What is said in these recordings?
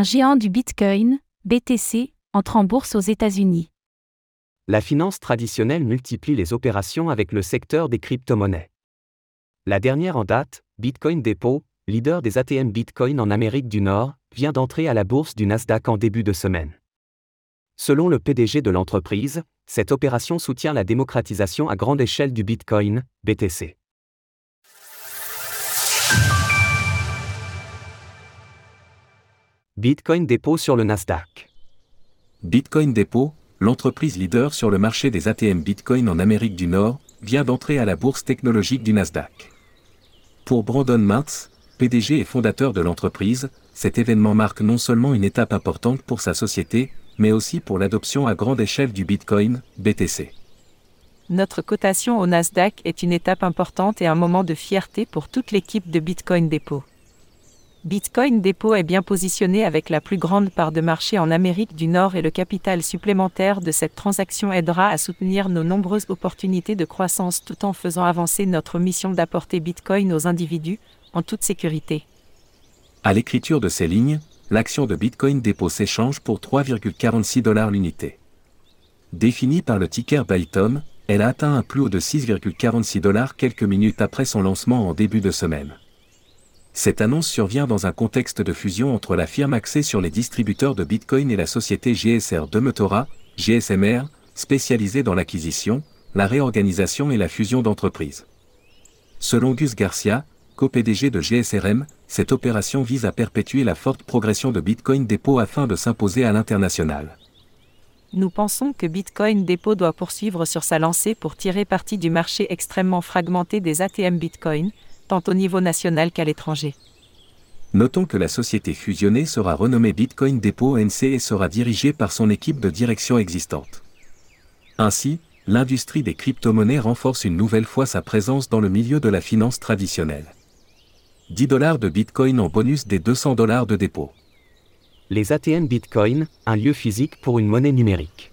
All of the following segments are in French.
Un géant du Bitcoin, BTC, entre en bourse aux États-Unis. La finance traditionnelle multiplie les opérations avec le secteur des crypto-monnaies. La dernière en date, Bitcoin Depot, leader des ATM Bitcoin en Amérique du Nord, vient d'entrer à la bourse du Nasdaq en début de semaine. Selon le PDG de l'entreprise, cette opération soutient la démocratisation à grande échelle du Bitcoin, BTC. Bitcoin Depot sur le Nasdaq. Bitcoin Depot, l'entreprise leader sur le marché des ATM Bitcoin en Amérique du Nord, vient d'entrer à la bourse technologique du Nasdaq. Pour Brandon Martz, PDG et fondateur de l'entreprise, cet événement marque non seulement une étape importante pour sa société, mais aussi pour l'adoption à grande échelle du Bitcoin, BTC. Notre cotation au Nasdaq est une étape importante et un moment de fierté pour toute l'équipe de Bitcoin Depot. Bitcoin Depot est bien positionné avec la plus grande part de marché en Amérique du Nord et le capital supplémentaire de cette transaction aidera à soutenir nos nombreuses opportunités de croissance tout en faisant avancer notre mission d'apporter Bitcoin aux individus, en toute sécurité. À l'écriture de ces lignes, l'action de Bitcoin Depot s'échange pour 3,46 dollars l'unité. Définie par le ticker Bytom, elle a atteint un plus haut de 6,46 dollars quelques minutes après son lancement en début de semaine. Cette annonce survient dans un contexte de fusion entre la firme axée sur les distributeurs de Bitcoin et la société GSR de Metora, GSMR, spécialisée dans l'acquisition, la réorganisation et la fusion d'entreprises. Selon Gus Garcia, co-PDG de GSRM, cette opération vise à perpétuer la forte progression de Bitcoin Depot afin de s'imposer à l'international. Nous pensons que Bitcoin Depot doit poursuivre sur sa lancée pour tirer parti du marché extrêmement fragmenté des ATM Bitcoin, tant au niveau national qu'à l'étranger. Notons que la société fusionnée sera renommée Bitcoin Depot NC et sera dirigée par son équipe de direction existante. Ainsi, l'industrie des crypto-monnaies renforce une nouvelle fois sa présence dans le milieu de la finance traditionnelle. 10 dollars de Bitcoin en bonus des 200 dollars de dépôt. Les ATM Bitcoin, un lieu physique pour une monnaie numérique.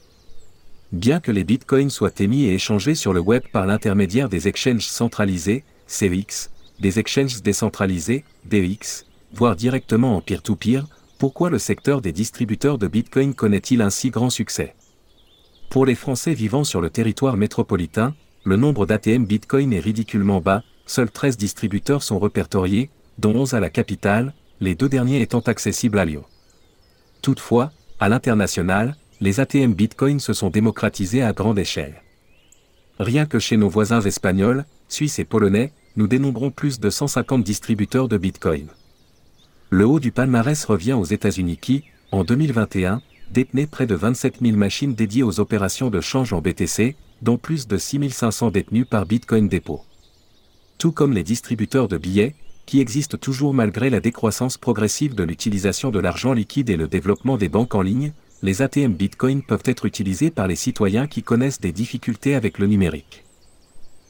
Bien que les bitcoins soient émis et échangés sur le web par l'intermédiaire des exchanges centralisés, CEX, des exchanges décentralisés, DEX, voire directement en peer-to-peer, pourquoi le secteur des distributeurs de Bitcoin connaît-il un si grand succès? Pour les Français vivant sur le territoire métropolitain, le nombre d'ATM Bitcoin est ridiculement bas, seuls 13 distributeurs sont répertoriés, dont 11 à la capitale, les deux derniers étant accessibles à Lyon. Toutefois, à l'international, les ATM Bitcoin se sont démocratisés à grande échelle. Rien que chez nos voisins espagnols, suisses et polonais, nous dénombrons plus de 150 distributeurs de Bitcoin. Le haut du palmarès revient aux États-Unis qui, en 2021, détenaient près de 27 000 machines dédiées aux opérations de change en BTC, dont plus de 6 500 détenues par Bitcoin Depot. Tout comme les distributeurs de billets, qui existent toujours malgré la décroissance progressive de l'utilisation de l'argent liquide et le développement des banques en ligne, les ATM Bitcoin peuvent être utilisés par les citoyens qui connaissent des difficultés avec le numérique.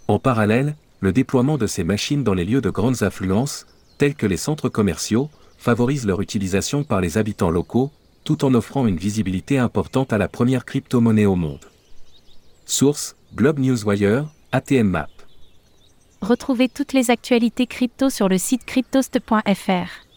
En parallèle, le déploiement de ces machines dans les lieux de grandes affluences, tels que les centres commerciaux, favorise leur utilisation par les habitants locaux, tout en offrant une visibilité importante à la première crypto-monnaie au monde. Source Globe Newswire, ATM Map. Retrouvez toutes les actualités crypto sur le site cryptost.fr.